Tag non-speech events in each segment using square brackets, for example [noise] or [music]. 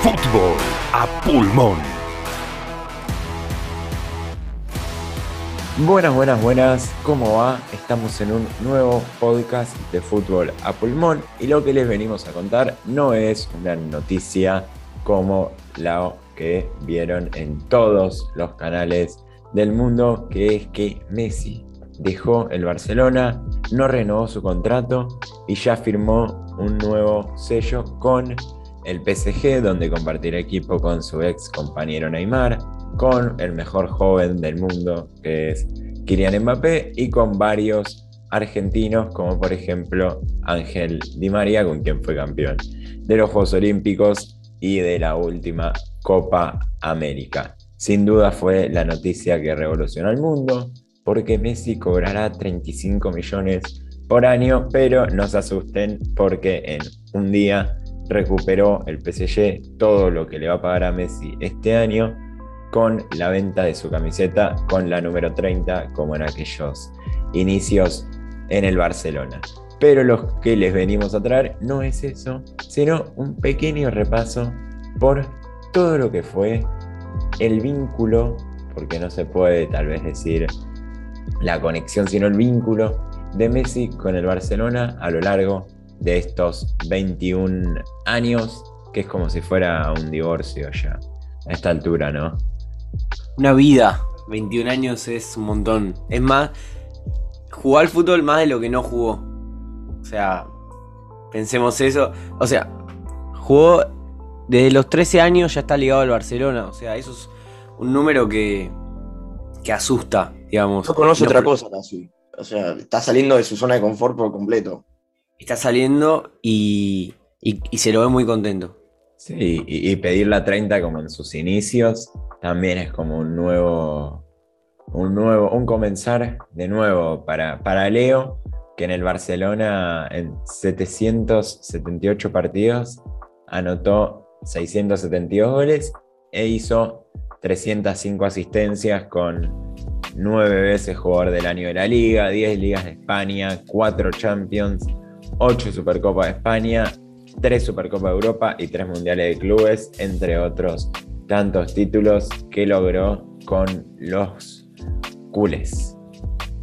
Fútbol a pulmón. Buenas, buenas, buenas. ¿Cómo va? Estamos en un nuevo podcast de fútbol a pulmón y lo que les venimos a contar no es una noticia como la que vieron en todos los canales del mundo, que es que Messi dejó el Barcelona, no renovó su contrato y ya firmó un nuevo sello con el PSG, donde compartirá equipo con su ex compañero Neymar, con el mejor joven del mundo, que es Kylian Mbappé, y con varios argentinos, como por ejemplo Ángel Di María, con quien fue campeón de los Juegos Olímpicos y de la última Copa América. Sin duda fue la noticia que revolucionó el mundo, porque Messi cobrará 35 millones por año, pero no se asusten porque en un día recuperó el PSG todo lo que le va a pagar a Messi este año con la venta de su camiseta con la número 30 como en aquellos inicios en el Barcelona. Pero lo que les venimos a traer no es eso, sino un pequeño repaso por todo lo que fue el vínculo, porque no se puede tal vez decir la conexión, sino el vínculo de Messi con el Barcelona a lo largo de estos 21 años, que es como si fuera un divorcio ya, a esta altura, ¿no? Una vida, 21 años es un montón. Es más, jugó al fútbol más de lo que no jugó. O sea, pensemos eso. O sea, jugó desde los 13 años, ya está ligado al Barcelona. O sea, eso es un número que, que asusta, digamos. No conoce otra cosa, casi. O sea, está saliendo de su zona de confort por completo. Está saliendo y, y, se lo ve muy contento. Sí, y, pedir la 30 como en sus inicios también es como un nuevo, un nuevo, un comenzar de nuevo para, para Leo, que en el Barcelona en 778 partidos anotó 672 goles e hizo 305 asistencias con 9 veces jugador del año de la liga, 10 ligas de España, 4 Champions, 8 Supercopa de España, 3 Supercopa de Europa y 3 Mundiales de Clubes, entre otros tantos títulos que logró con los culés.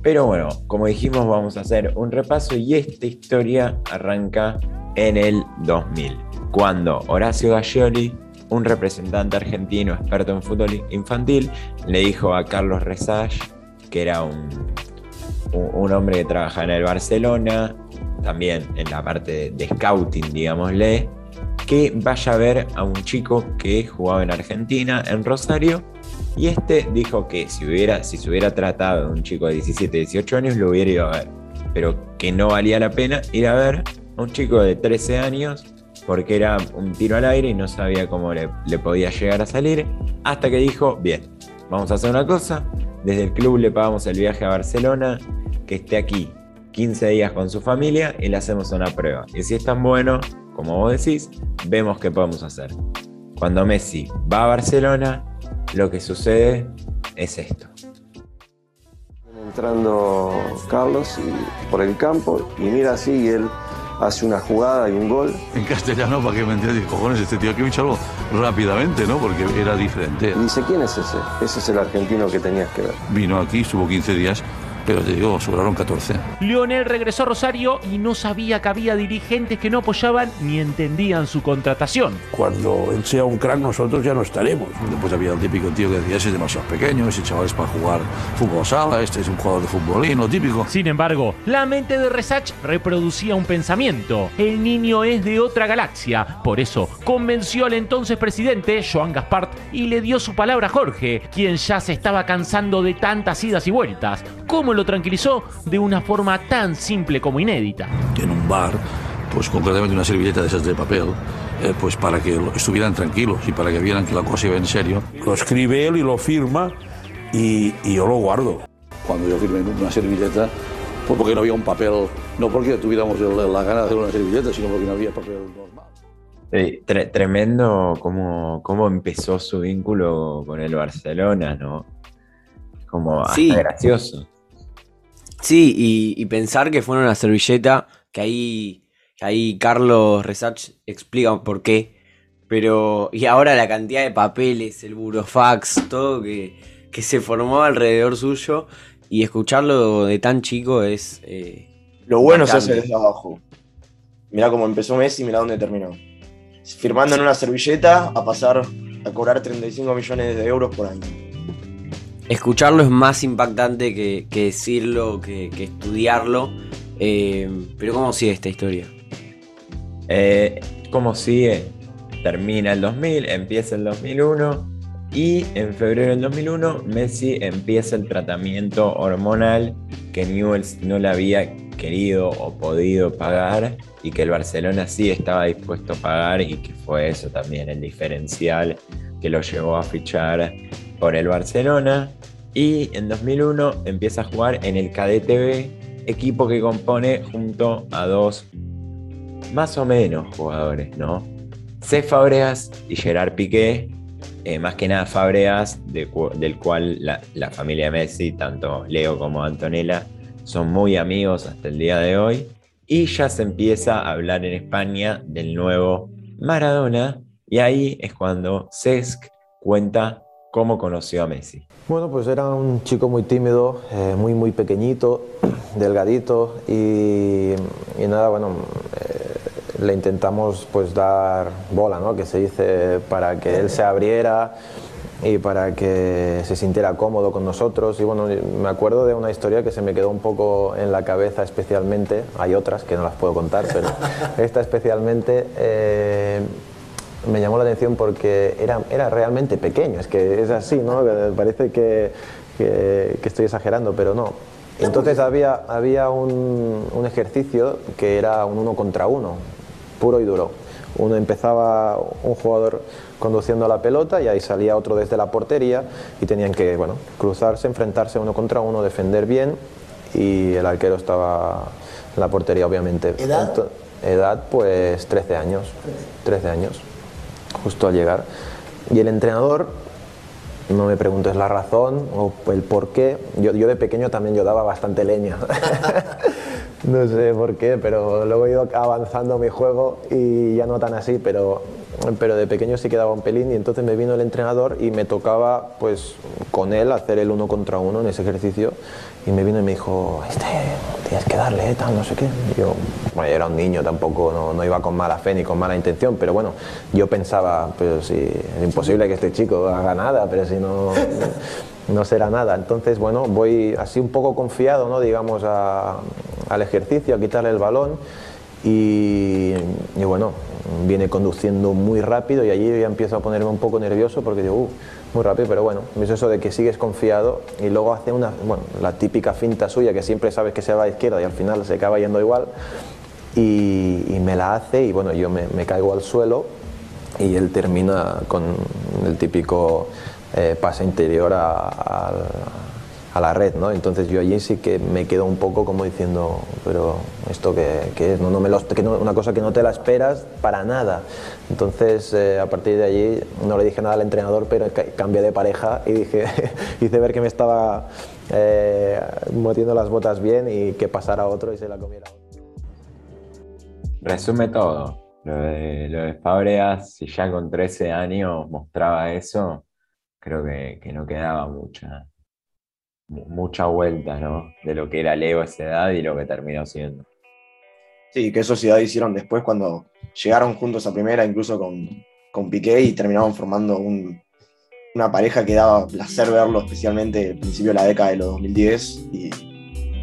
Pero bueno, como dijimos, vamos a hacer un repaso y esta historia arranca en el 2000, cuando Horacio Gascioli, un representante argentino experto en fútbol infantil, le dijo a Carlos Resage, que era un, un hombre que trabaja en el Barcelona, también en la parte de scouting, digámosle, que vaya a ver a un chico que jugaba en Argentina, en Rosario, y este dijo que si, hubiera, si se hubiera tratado de un chico de 17, 18 años, lo hubiera ido a ver, pero que no valía la pena ir a ver a un chico de 13 años porque era un tiro al aire y no sabía cómo le, le podía llegar a salir, hasta que dijo, bien, vamos a hacer una cosa, desde el club le pagamos el viaje a Barcelona, que esté aquí 15 días con su familia y le hacemos una prueba. Y si es tan bueno, como vos decís, vemos qué podemos hacer. Cuando Messi va a Barcelona, lo que sucede es esto. Entrando Carlos por el campo y mira así y él hace una jugada y un gol. En castellano, para que me entiendas, cojones, este tío que me algo rápidamente, ¿no? Porque era diferente. Y dice, ¿quién es ese? Ese es el argentino que tenías que ver. Vino aquí, estuvo 15 días pero te digo, sobraron 14. Lionel regresó a Rosario y no sabía que había dirigentes que no apoyaban ni entendían su contratación. Cuando él sea un crack, nosotros ya no estaremos. Después había el típico tío que decía, ese es demasiado pequeño, ese chaval es para jugar fútbol sala, este es un jugador de futbolín, lo típico. Sin embargo, la mente de Resach reproducía un pensamiento. El niño es de otra galaxia. Por eso, convenció al entonces presidente, Joan Gaspart, y le dio su palabra a Jorge, quien ya se estaba cansando de tantas idas y vueltas. ¿Cómo lo tranquilizó de una forma tan simple como inédita. En un bar, pues concretamente una servilleta de esas de papel, eh, pues para que estuvieran tranquilos y para que vieran que la cosa iba en serio. Lo escribe él y lo firma y, yo lo guardo. Cuando yo firmé una servilleta, fue porque no había un papel, no porque tuviéramos la gana de hacer una servilleta, sino porque no había papel normal. tremendo cómo, cómo empezó su vínculo con el Barcelona, ¿no? Como hasta gracioso. Sí, y, pensar que fue una servilleta, que ahí, ahí Carlos Resach explica por qué Pero, y ahora la cantidad de papeles, el burofax, todo que, que se formó alrededor suyo y escucharlo de tan chico es... Eh, Lo bueno se bastante. hace desde abajo. Mirá cómo empezó Messi, mirá dónde terminó. Firmando en una servilleta a pasar a cobrar 35 millones de euros por año. Escucharlo es más impactante que, que decirlo, que, que estudiarlo. Eh, pero ¿cómo sigue esta historia? Eh, ¿Cómo sigue? Termina el 2000, empieza el 2001 y en febrero del 2001 Messi empieza el tratamiento hormonal que Newell's no le había querido o podido pagar y que el Barcelona sí estaba dispuesto a pagar y que fue eso también el diferencial que lo llevó a fichar por el Barcelona y en 2001 empieza a jugar en el KDTV, equipo que compone junto a dos más o menos jugadores, ¿no? C. Fabregas y Gerard Piqué, eh, más que nada Fabregas, de del cual la, la familia Messi, tanto Leo como Antonella, son muy amigos hasta el día de hoy. Y ya se empieza a hablar en España del nuevo Maradona, y ahí es cuando Cesc cuenta cómo conoció a Messi. Bueno, pues era un chico muy tímido, eh, muy, muy pequeñito, [clears throat] delgadito y, y nada, bueno, eh, le intentamos pues dar bola, ¿no? Que se dice, para que él se abriera y para que se sintiera cómodo con nosotros. Y bueno, me acuerdo de una historia que se me quedó un poco en la cabeza especialmente, hay otras que no las puedo contar, pero [laughs] esta especialmente... eh, me llamó la atención porque era, era realmente pequeño, es que es así, ¿no? Parece que, que- que estoy exagerando, pero no. Entonces había, había un, un ejercicio que era un uno contra uno, puro y duro. Uno empezaba un jugador conduciendo la pelota y ahí salía otro desde la portería y tenían que bueno, cruzarse, enfrentarse uno contra uno, defender bien y el arquero estaba en la portería obviamente. ¿Edad? Edad pues 13 años. 13 años justo al llegar. Y el entrenador, no me preguntes la razón o el por qué, yo, yo de pequeño también yo daba bastante leña. [laughs] no sé por qué, pero luego he ido avanzando mi juego y ya no tan así, pero, pero de pequeño sí que daba un pelín y entonces me vino el entrenador y me tocaba pues con él hacer el uno contra uno en ese ejercicio y me vino y me dijo, este, tienes que darle, eh, tal, no sé qué. Yo, bueno, era un niño, tampoco no, no iba con mala fe ni con mala intención, pero bueno, yo pensaba, pero si es imposible que este chico haga nada, pero si no, no será nada. Entonces, bueno, voy así un poco confiado, ¿no? digamos, a- al ejercicio, a quitarle el balón y, y bueno, viene conduciendo muy rápido y allí yo ya empiezo a ponerme un poco nervioso porque digo, "Uh, muy rápido, pero bueno, es eso de que sigues confiado y luego hace una, bueno, la típica finta suya que siempre sabes que se va a izquierda y al final se acaba yendo igual y, me la hace y bueno, yo me, caigo al suelo y él termina con el típico eh, pase interior a, a- la red, ¿no? Entonces yo allí sí que me quedo un poco como diciendo, pero esto qué, qué es, no, no me lo- que no- una cosa que no te la esperas para nada. Entonces eh, a partir de allí no le dije nada al entrenador, pero ca- cambié de pareja y dije, [laughs] hice ver que me estaba eh, metiendo las botas bien y que pasara otro y se la comiera. Resume todo. Lo de, lo de Fabregas, si ya con 13 años mostraba eso, creo que, que no quedaba mucha, mu- mucha vuelta, ¿no? De lo que era Leo a esa edad y lo que terminó siendo. Sí, qué sociedad hicieron después cuando llegaron juntos a primera, incluso con, con Piqué, y terminaron formando un- una pareja que daba placer verlo, especialmente al principio de la década de los 2010. Y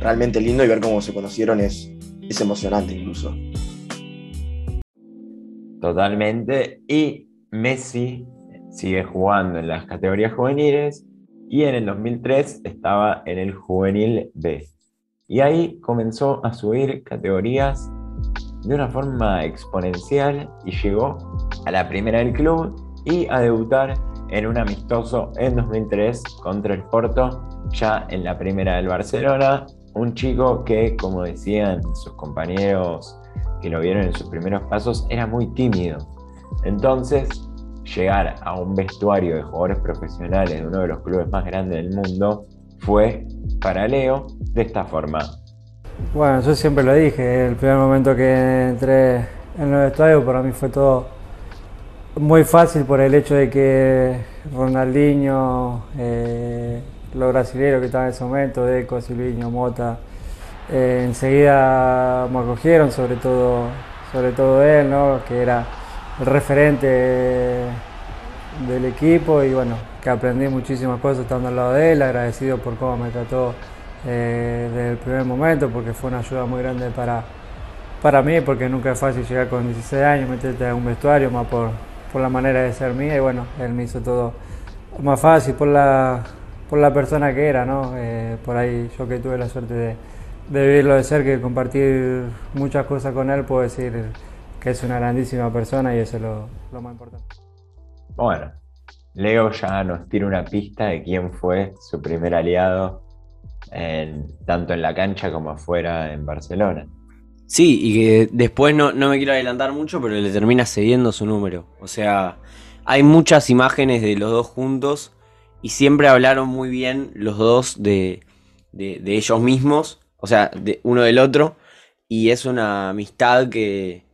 realmente lindo y ver cómo se conocieron es, es emocionante incluso. Totalmente. Y Messi sigue jugando en las categorías juveniles y en el 2003 estaba en el juvenil B. Y ahí comenzó a subir categorías de una forma exponencial y llegó a la primera del club y a debutar en un amistoso en 2003 contra el Porto, ya en la primera del Barcelona. Un chico que, como decían sus compañeros que lo vieron en sus primeros pasos, era muy tímido. Entonces, llegar a un vestuario de jugadores profesionales de uno de los clubes más grandes del mundo fue para Leo de esta forma. Bueno, yo siempre lo dije, el primer momento que entré en el estadio para mí fue todo muy fácil por el hecho de que Ronaldinho, eh, los brasileños que estaban en ese momento, Deco, Silviño, Mota, eh, enseguida me acogieron, sobre todo, sobre todo él, ¿no? que era referente del equipo y bueno, que aprendí muchísimas cosas estando al lado de él, agradecido por cómo me trató eh, desde el primer momento, porque fue una ayuda muy grande para, para mí, porque nunca es fácil llegar con 16 años, meterte en un vestuario, más por, por la manera de ser mía y bueno, él me hizo todo más fácil por la, por la persona que era, ¿no? Eh, por ahí yo que tuve la suerte de, de vivirlo de cerca y compartir muchas cosas con él, puedo decir que es una grandísima persona y eso es lo, lo más importante. Bueno, Leo ya nos tira una pista de quién fue su primer aliado, en, tanto en la cancha como afuera en Barcelona. Sí, y que después no, no me quiero adelantar mucho, pero le termina cediendo su número. O sea, hay muchas imágenes de los dos juntos y siempre hablaron muy bien los dos de, de, ellos mismos, o sea, de uno del otro, y es una amistad que,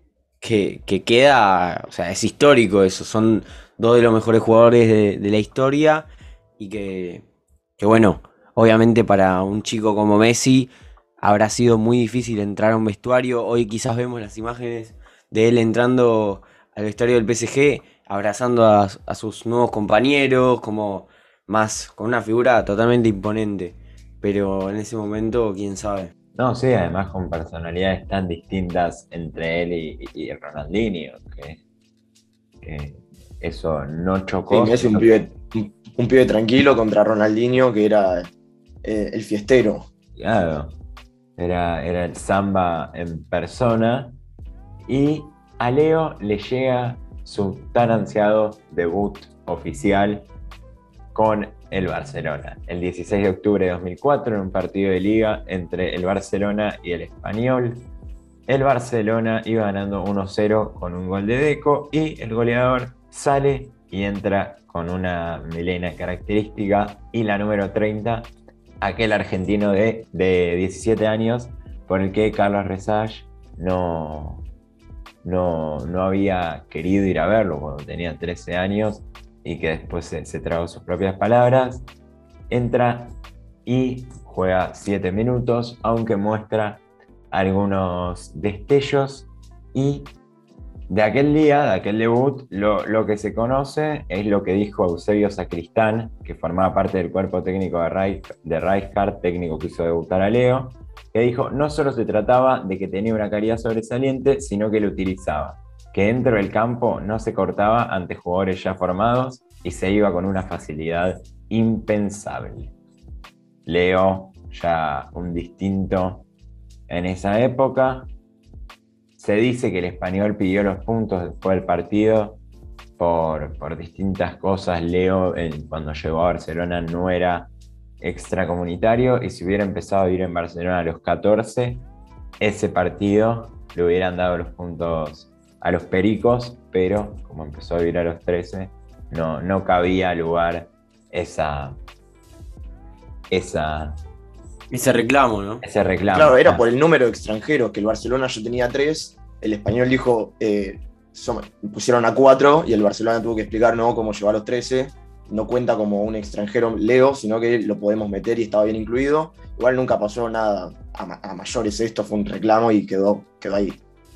que, que, queda, o sea, es histórico eso, son dos de los mejores jugadores de, de la historia y que, que, bueno, obviamente para un chico como Messi habrá sido muy difícil entrar a un vestuario. Hoy quizás vemos las imágenes de él entrando al vestuario del PSG, abrazando a, sus nuevos compañeros, como más, con una figura totalmente imponente. Pero en ese momento, quién sabe. No, sí, además con personalidades tan distintas entre él y, Ronaldinho, que, eso no chocó. Sí, es un pibe, un, pibe tranquilo contra Ronaldinho, que era eh, el fiestero. Claro, era, el samba en persona. Y a Leo le llega su tan ansiado debut oficial con el Barcelona. El 16 de octubre de 2004, en un partido de liga entre el Barcelona y el Español. El Barcelona iba ganando 1-0 con un gol de Deco y el goleador sale y entra con una melena característica y la número 30 aquel argentino de, 17 años por el que Carlos Resage no, no, no, había querido ir a verlo cuando tenía 13 años y que después se, se tragó sus propias palabras. Entra y juega 7 minutos, aunque muestra algunos destellos y de aquel día, de aquel debut, lo, que se conoce es lo que dijo Eusebio Sacristán, que formaba parte del cuerpo técnico de, Reich, de técnico que hizo debutar a Leo, que dijo, no solo se trataba de que tenía una calidad sobresaliente, sino que lo utilizaba, que dentro del campo no se cortaba ante jugadores ya formados y se iba con una facilidad impensable. Leo, ya un distinto en esa época, se dice que el español pidió los puntos después del partido por, distintas cosas. Leo, cuando llegó a Barcelona, no era extracomunitario y si hubiera empezado a vivir en Barcelona a los 14, ese partido le hubieran dado los puntos a los pericos, pero como empezó a vivir a los 13, no, no cabía lugar esa, esa ese reclamo, ¿no? Ese reclamo. Claro, era por el número de extranjeros, que el Barcelona yo tenía tres, el español dijo, eh, pusieron a cuatro y el Barcelona tuvo que explicar no cómo llevar los 13. No cuenta como un extranjero Leo, sino que lo podemos meter y estaba bien incluido. Igual nunca pasó nada a, mayores. Esto fue un reclamo y quedó, quedó ahí.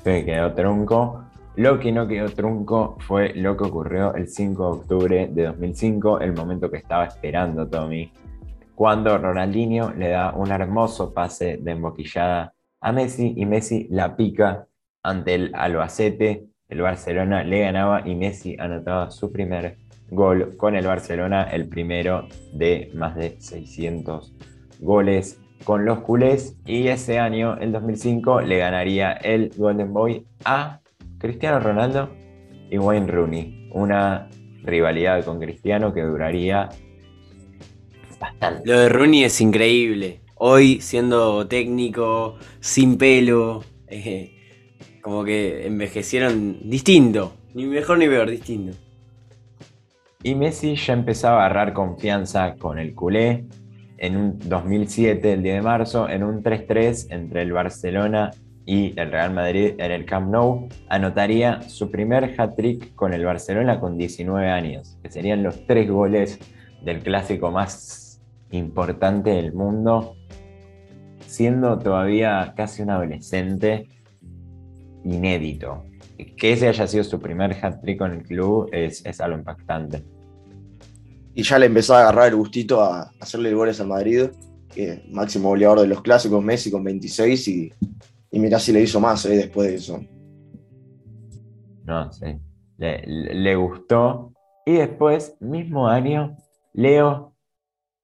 Sí, quedó trunco. Lo que no quedó trunco fue lo que ocurrió el 5 de octubre de 2005, el momento que estaba esperando Tommy cuando Ronaldinho le da un hermoso pase de emboquillada a Messi y Messi la pica ante el Albacete. El Barcelona le ganaba y Messi anotaba su primer gol con el Barcelona, el primero de más de 600 goles con los culés. Y ese año, el 2005, le ganaría el Golden Boy a Cristiano Ronaldo y Wayne Rooney. Una rivalidad con Cristiano que duraría lo de Rooney es increíble. Hoy siendo técnico, sin pelo, eh, como que envejecieron distinto. Ni mejor ni peor, distinto. Y Messi ya empezaba a agarrar confianza con el culé en un 2007, el 10 de marzo, en un 3-3 entre el Barcelona y el Real Madrid en el Camp Nou, anotaría su primer hat-trick con el Barcelona con 19 años, que serían los tres goles del clásico más importante del mundo, siendo todavía casi un adolescente inédito. Que ese haya sido su primer hat-trick con el club es, es algo impactante. Y ya le empezó a agarrar el gustito a hacerle goles al Madrid, que máximo goleador de los clásicos, Messi con 26 y y mirá si le hizo más eh, después de eso. No, sí. Le, gustó. Y después, mismo año, Leo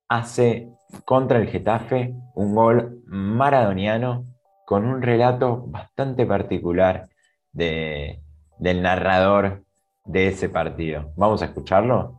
hace contra el Getafe un gol maradoniano con un relato bastante particular de, del narrador de ese partido. ¿Vamos a escucharlo?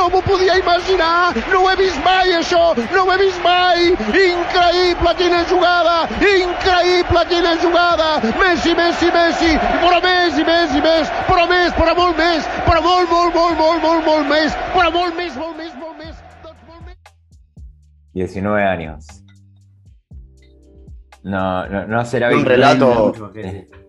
no m'ho podia imaginar, no ho he vist mai això, no ho he vist mai, increïble quina jugada, increïble quina jugada, Messi, Messi, Messi, però més i més i més, però més, però molt més, però molt, molt, molt, molt, molt, molt més, però molt més, molt més, molt més, doncs molt més. 19 años. No, no, no será un relato,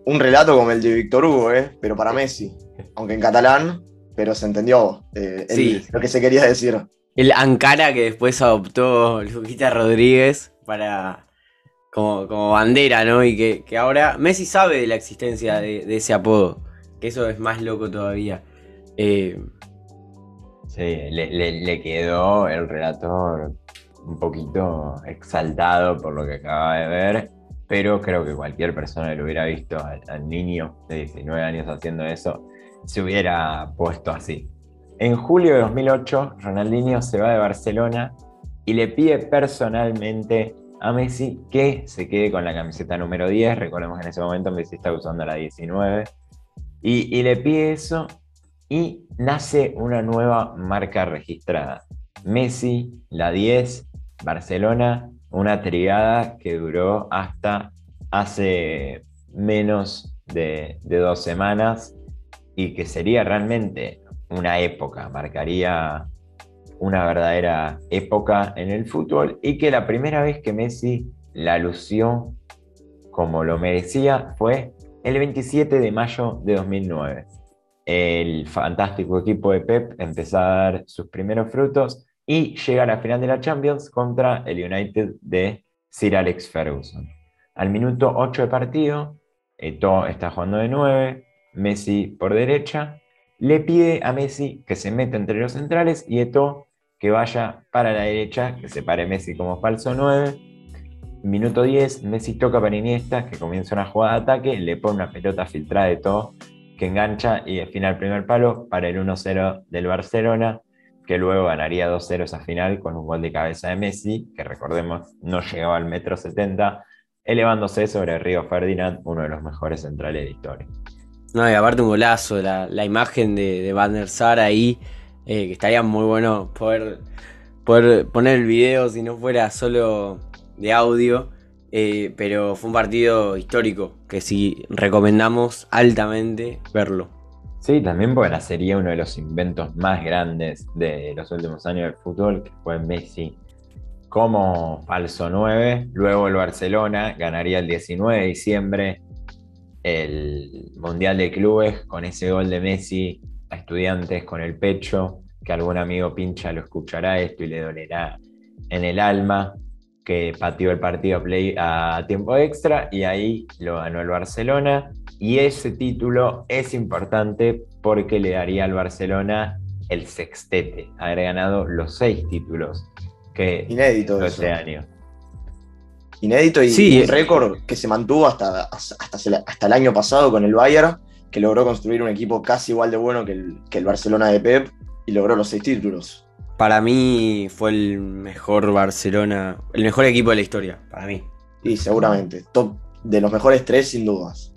un relato como el de Víctor Hugo, ¿eh? pero para Messi, aunque en catalán, pero se entendió eh, lo que se quería decir. El Ankara que después adoptó Luquita Rodríguez para como, como bandera, ¿no? Y que, que, ahora Messi sabe de la existencia de, ese apodo, que eso es más loco todavía. Eh, sí, le, le quedó el relator un poquito exaltado por lo que acaba de ver, pero creo que cualquier persona que lo hubiera visto al, niño de 19 años haciendo eso, se hubiera puesto así. En julio de 2008, Ronaldinho se va de Barcelona y le pide personalmente a Messi que se quede con la camiseta número 10. Recordemos que en ese momento Messi está usando la 19. Y, le pide eso y nace una nueva marca registrada. Messi, la 10, Barcelona, una triada que duró hasta hace menos de, dos semanas y que sería realmente una época, marcaría una verdadera época en el fútbol y que la primera vez que Messi la lució como lo merecía fue el 27 de mayo de 2009. El fantástico equipo de Pep empezó a dar sus primeros frutos y llega a la final de la Champions contra el United de Sir Alex Ferguson. Al minuto 8 de partido, Eto está jugando de 9, Messi por derecha, le pide a Messi que se meta entre los centrales y Eto que vaya para la derecha, que se pare Messi como falso 9. Minuto 10, Messi toca para Iniesta, que comienza una jugada de ataque, le pone una pelota filtrada de todo, que engancha y define el primer palo para el 1-0 del Barcelona que luego ganaría 2-0 esa final con un gol de cabeza de Messi, que recordemos no llegaba al metro 70, elevándose sobre Río Ferdinand, uno de los mejores centrales de historia. No, y aparte un golazo, la, imagen de, de Van der Sar ahí, eh, que estaría muy bueno poder, poder poner el video si no fuera solo de audio, eh, pero fue un partido histórico que sí recomendamos altamente verlo. Sí, también porque sería uno de los inventos más grandes de los últimos años del fútbol, que fue Messi como falso 9. Luego el Barcelona ganaría el 19 de diciembre el Mundial de Clubes con ese gol de Messi a estudiantes con el pecho, que algún amigo pincha lo escuchará esto y le dolerá en el alma, que pateó el partido play a tiempo extra y ahí lo ganó el Barcelona. Y ese título es importante porque le daría al Barcelona el sextete, haber ganado los seis títulos que Inédito este año. Inédito y un récord que se mantuvo hasta, hasta, hasta, el año pasado con el Bayern, que logró construir un equipo casi igual de bueno que el, que el Barcelona de Pep y logró los seis títulos. Para mí fue el mejor Barcelona, el mejor equipo de la historia, para mí. Y seguramente, top de los mejores tres sin dudas.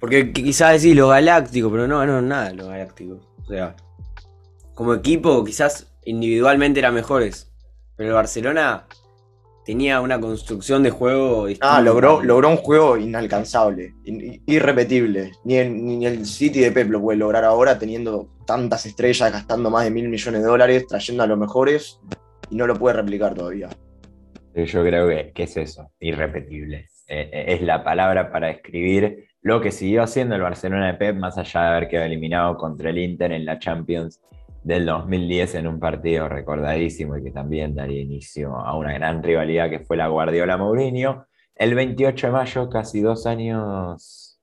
Porque quizás decís lo galáctico, pero no, no, nada lo galáctico. O sea, como equipo, quizás individualmente eran mejores. Pero el Barcelona tenía una construcción de juego. Ah, logró, logró un juego inalcanzable, in- irrepetible. Ni el, ni el City de Pep lo puede lograr ahora teniendo tantas estrellas, gastando más de mil millones de dólares, trayendo a los mejores y no lo puede replicar todavía. Yo creo que, que es eso, irrepetible. Eh, eh, es la palabra para describir lo que siguió haciendo el Barcelona de Pep, más allá de haber quedado eliminado contra el Inter en la Champions del 2010 en un partido recordadísimo y que también daría inicio a una gran rivalidad que fue la Guardiola-Mourinho. El 28 de mayo, casi dos años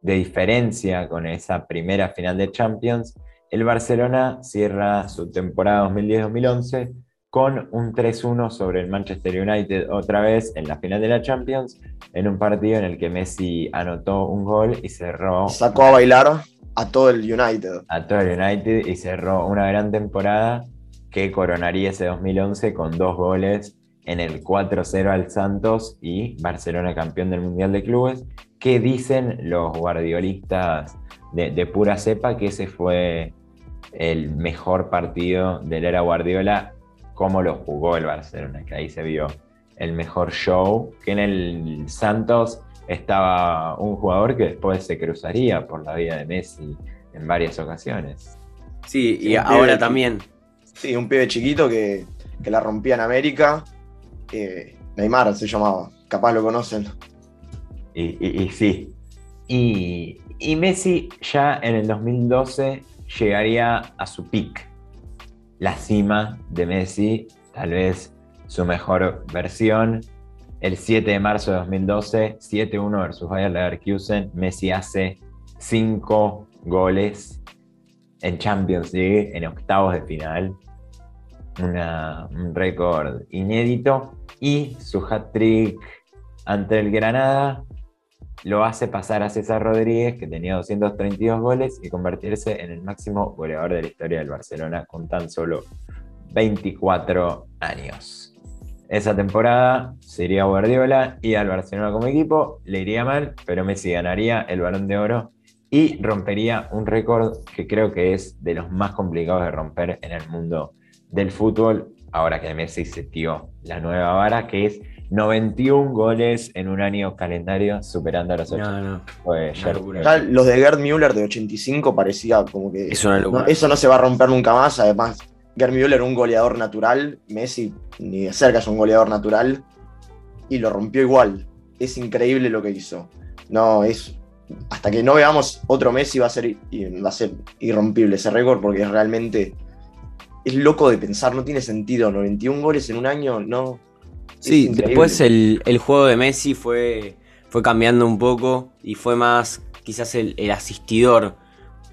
de diferencia con esa primera final de Champions, el Barcelona cierra su temporada 2010-2011 con un 3-1 sobre el Manchester United otra vez en la final de la Champions, en un partido en el que Messi anotó un gol y cerró Sacó a bailar a todo el United. a todo el United y cerró una gran temporada que coronaría ese 2011 con dos goles en el 4-0 al Santos y Barcelona campeón del Mundial de Clubes, que dicen los guardiolistas de, pura cepa que ese fue el mejor partido de la era Guardiola, como lo jugó el Barcelona, que ahí se vio el mejor show, que en el Santos estaba un jugador que después se cruzaría por la vida de Messi en varias ocasiones. Sí, y ahora también. Sí, un pibe chiquito que, que la rompía en América. eh, Neymar se llamaba, capaz lo conocen. Y, y- y sí. Y, y Messi ya en el 2012 llegaría a su pick. La cima de Messi, tal vez su mejor versión. El 7 de marzo de 2012, 7-1 versus Bayer Leverkusen, Messi hace 5 goles en Champions League, en octavos de final. Un récord inédito. Y su hat-trick ante el Granada lo hace pasar a César Rodríguez, que tenía 232 goles, y convertirse en el máximo goleador de la historia del Barcelona con tan solo 24 años. Esa temporada sería Guardiola y al Barcelona como equipo le iría mal, pero Messi ganaría el Balón de Oro y rompería un récord que creo que es de los más complicados de romper en el mundo del fútbol, ahora que Messi setió la nueva vara, que es 91 goles en un año calendario, superando a los 8. No, no. Fue Gerd Müller. Ya los de Gerd Müller de 85 parecía como que. Es una locura. no, eso no se va a romper nunca más. Además, Gerd Müller era un goleador natural. Messi ni de cerca es un goleador natural. Y lo rompió igual. Es increíble lo que hizo. No, es. Hasta que no veamos otro Messi va a ser, va a ser irrompible ese récord porque es realmente. Es loco de pensar, no tiene sentido. 91 goles en un año, no. Sí, después el, el juego de Messi fue, fue cambiando un poco y fue más quizás el, el asistidor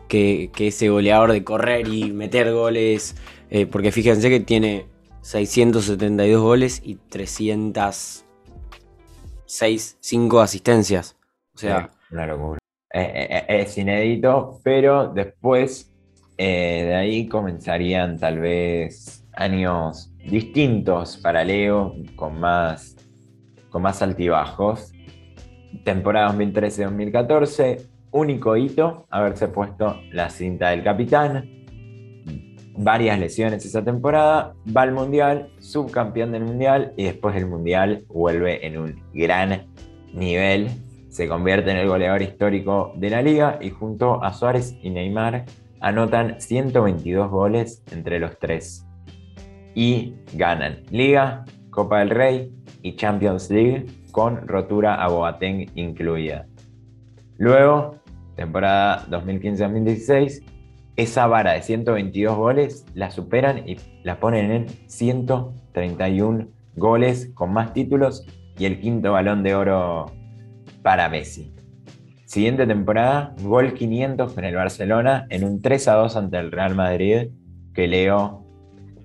que, que ese goleador de correr y meter goles. Eh, porque fíjense que tiene 672 goles y 306, 5 asistencias. O sea. Eh, eh, es inédito, pero después de ahí comenzarían tal vez años distintos para Leo, con más, con más altibajos. Temporada 2013-2014, único hito, haberse puesto la cinta del capitán. Varias lesiones esa temporada, va al Mundial, subcampeón del Mundial y después del Mundial vuelve en un gran nivel se convierte en el goleador histórico de la liga y junto a Suárez y Neymar anotan 122 goles entre los tres. Y ganan Liga, Copa del Rey y Champions League con rotura a Boateng incluida. Luego, temporada 2015-2016, esa vara de 122 goles la superan y la ponen en 131 goles con más títulos y el quinto balón de oro para Messi. Siguiente temporada, gol 500 con el Barcelona en un 3 a 2 ante el Real Madrid, que Leo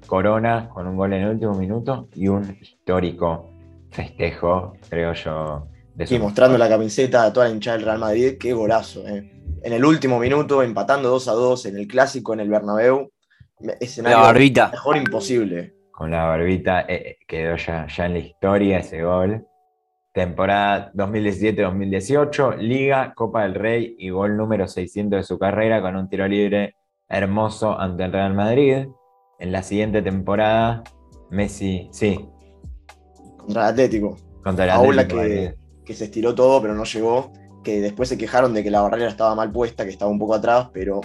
corona con un gol en el último minuto y un histórico festejo, creo yo. De Y mostrando la camiseta a toda la hinchada del Real Madrid, qué golazo, eh. En el último minuto, empatando 2 a 2 en el clásico en el Bernabéu. Escenario La barbita. Mejor imposible. Con la barbita eh, quedó ya, ya en la historia ese gol. Temporada 2017-2018, Liga, Copa del Rey y gol número 600 de su carrera con un tiro libre hermoso ante el Real Madrid. En la siguiente temporada, Messi, sí. Contra el Atlético. Contra el Atlético Madrid. que, que se estiró todo, pero no llegó. Que después se quejaron de que la barrera estaba mal puesta, que estaba un poco atrás, pero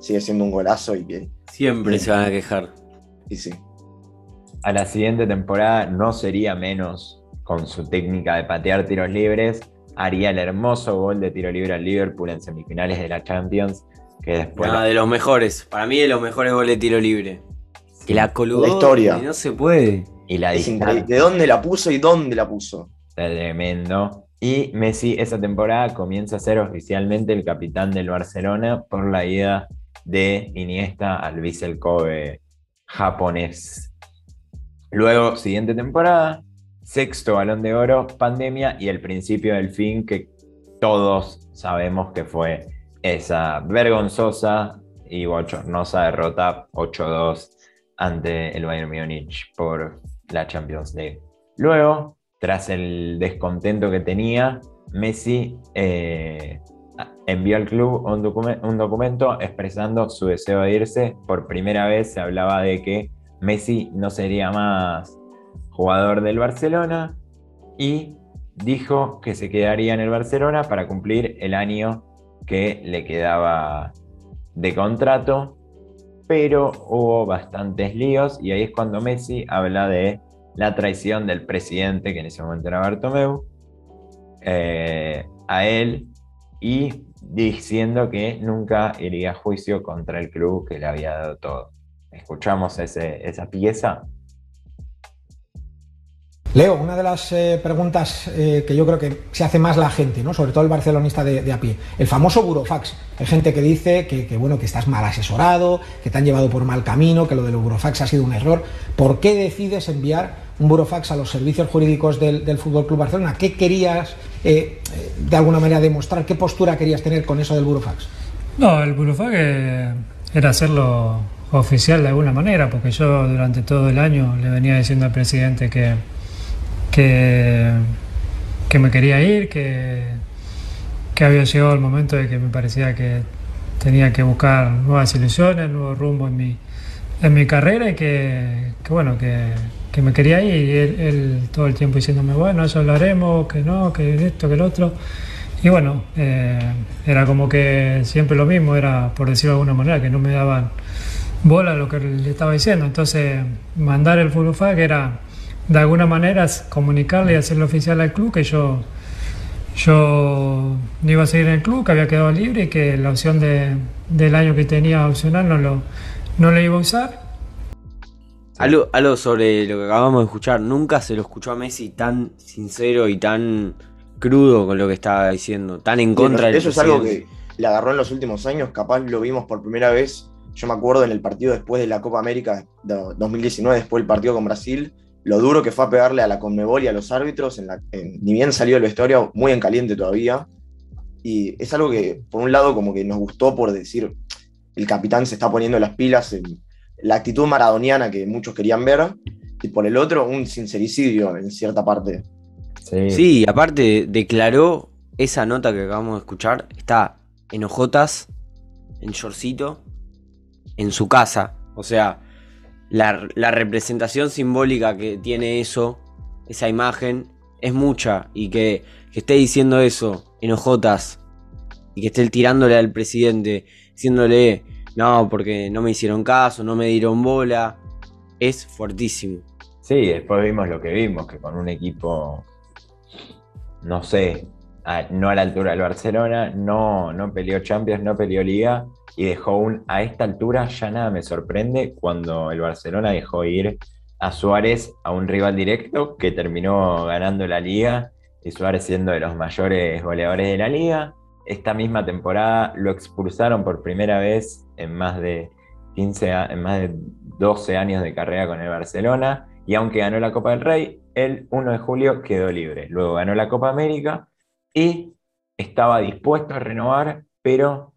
sigue siendo un golazo y que. Siempre se van a quejar. Y sí. A la siguiente temporada no sería menos con su técnica de patear tiros libres. Haría el hermoso gol de tiro libre al Liverpool en semifinales de la Champions. Que después. Nada, de los mejores. Para mí, de los mejores goles de tiro libre. Que la colgó. La historia. y no se puede. y la. ¿De dónde la puso y dónde la puso? Tremendo. Y Messi esa temporada comienza a ser oficialmente el capitán del Barcelona por la ida de Iniesta al Vissel Kobe japonés. Luego, siguiente temporada, sexto balón de oro, pandemia y el principio del fin que todos sabemos que fue esa vergonzosa y bochornosa derrota 8-2 ante el Bayern Múnich por la Champions League. Luego, tras el descontento que tenía, Messi eh, envió al club un, un documento expresando su deseo de irse. Por primera vez se hablaba de que Messi no sería más jugador del Barcelona y dijo que se quedaría en el Barcelona para cumplir el año que le quedaba de contrato, pero hubo bastantes líos y ahí es cuando Messi habla de la traición del presidente, que en ese momento era Bartomeu, eh, a él y diciendo que nunca iría a juicio contra el club que le había dado todo. Escuchamos ese- esa pieza. Leo, una de las eh, preguntas eh, que yo creo que se hace más la gente, ¿no? sobre todo el barcelonista de, de a pie, el famoso burofax. Hay gente que dice que, bueno, que estás mal asesorado, que te han llevado por mal camino, que lo del burofax ha sido un error. ¿Por qué decides enviar un burofax a los servicios jurídicos del, del Fútbol Club Barcelona? ¿Qué querías eh, eh, de alguna manera demostrar? ¿Qué postura querías tener con eso del burofax? No, el burofax eh, era hacerlo oficial de alguna manera, porque yo durante todo el año le venía diciendo al presidente que, que, me quería ir, que, que había llegado el momento de que me parecía que tenía que buscar nuevas ilusiones, nuevo rumbo en mi, en mi carrera y que, que bueno, que, que me quería ir y él, él todo el tiempo diciéndome, bueno, eso hablaremos, que no, que esto, que lo otro. Y bueno, eh, era como que siempre lo mismo, era por decirlo de alguna manera, que no me daban bola lo que le estaba diciendo. Entonces, mandar el Furufac era de alguna manera comunicarle y hacerle oficial al club que yo, yo no iba a seguir en el club, que había quedado libre y que la opción de, del año que tenía opcional no lo, no lo iba a usar. Algo, algo sobre lo que acabamos de escuchar. Nunca se lo escuchó a Messi tan sincero y tan crudo con lo que estaba diciendo, tan en contra del Eso es algo que le agarró en los últimos años, capaz lo vimos por primera vez. Yo me acuerdo en el partido después de la Copa América de 2019, después del partido con Brasil, lo duro que fue a pegarle a la Conmebol y a los árbitros, en la, en- ni bien salió del vestuario, muy en caliente todavía. Y es algo que, por un lado, como que nos gustó por decir, el capitán se está poniendo las pilas en la actitud maradoniana que muchos querían ver, y por el otro, un sincericidio en cierta parte. Sí, y aparte declaró esa nota que acabamos de escuchar, está en ojotas, en shortcito, en su casa. O sea, la, la representación simbólica que tiene eso, esa imagen, es mucha. Y que, que esté diciendo eso en ojotas y que esté tirándole al presidente, diciéndole, no, porque no me hicieron caso, no me dieron bola, es fuertísimo. Sí, después vimos lo que vimos, que con un equipo, no sé, a- no a la altura del Barcelona, no, no peleó Champions, no peleó Liga, y dejó un, a esta altura ya nada me sorprende cuando el Barcelona dejó ir a Suárez a un rival directo que terminó ganando la Liga, y Suárez siendo de los mayores goleadores de la Liga. Esta misma temporada lo expulsaron por primera vez en más de 15, a- en más de 12 años de carrera con el Barcelona y aunque ganó la Copa del Rey, el 1 de julio quedó libre. Luego ganó la Copa América y estaba dispuesto a renovar, pero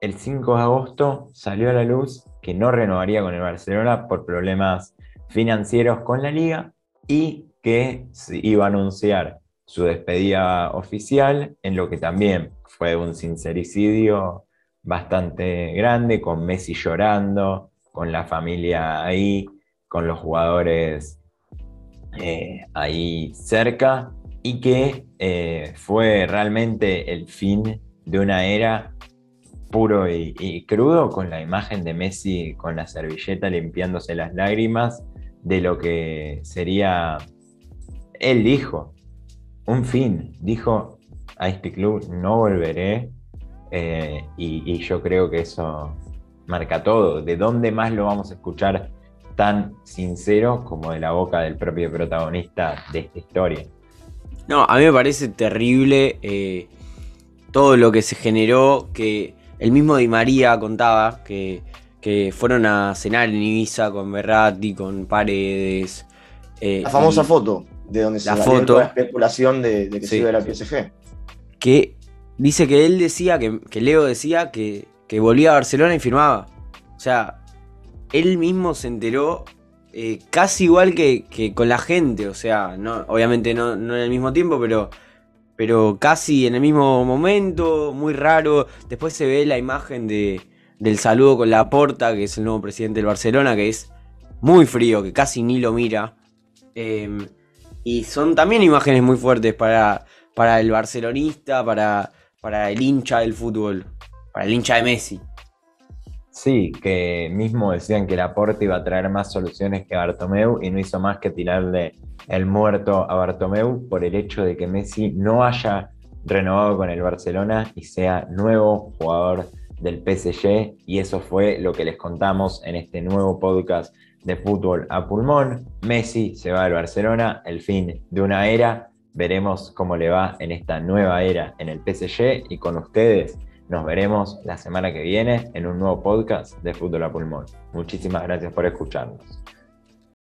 el 5 de agosto salió a la luz que no renovaría con el Barcelona por problemas financieros con la liga y que se iba a anunciar su despedida oficial, en lo que también fue un sincericidio bastante grande, con Messi llorando, con la familia ahí, con los jugadores eh, ahí cerca, y que eh, fue realmente el fin de una era puro y, crudo, con la imagen de Messi con la servilleta limpiándose las lágrimas, de lo que sería, él dijo, un fin, dijo, a este club no volveré, eh, y, yo creo que eso marca todo. ¿De dónde más lo vamos a escuchar tan sincero como de la boca del propio protagonista de esta historia? No, a mí me parece terrible eh, todo lo que se generó, que el mismo Di María contaba que, fueron a cenar en Ibiza con Berratti, con Paredes. Eh, la famosa foto de donde se la foto, la especulación de, que se iba a la PSG. Que dice que él decía, que, Leo decía que, volvía a Barcelona y firmaba. O sea, él mismo se enteró eh, casi igual que, con la gente. O sea, no, obviamente no, en el mismo tiempo, pero, pero casi en el mismo momento, muy raro. Después se ve la imagen de, del saludo con la porta, que es el nuevo presidente del Barcelona, que es muy frío, que casi ni lo mira. Em, y son también imágenes muy fuertes para, para el barcelonista, para, para el hincha del fútbol, para el hincha de Messi. Sí, que mismo decían que el aporte iba a traer más soluciones que Bartomeu y no hizo más que tirarle el muerto a Bartomeu por el hecho de que Messi no haya renovado con el Barcelona y sea nuevo jugador del PSG y eso fue lo que les contamos en este nuevo podcast de fútbol a pulmón. Messi se va al Barcelona, el fin de una era Veremos cómo le va en esta nueva era en el PSG y con ustedes nos veremos la semana que viene en un nuevo podcast de Fútbol a Pulmón. Muchísimas gracias por escucharnos.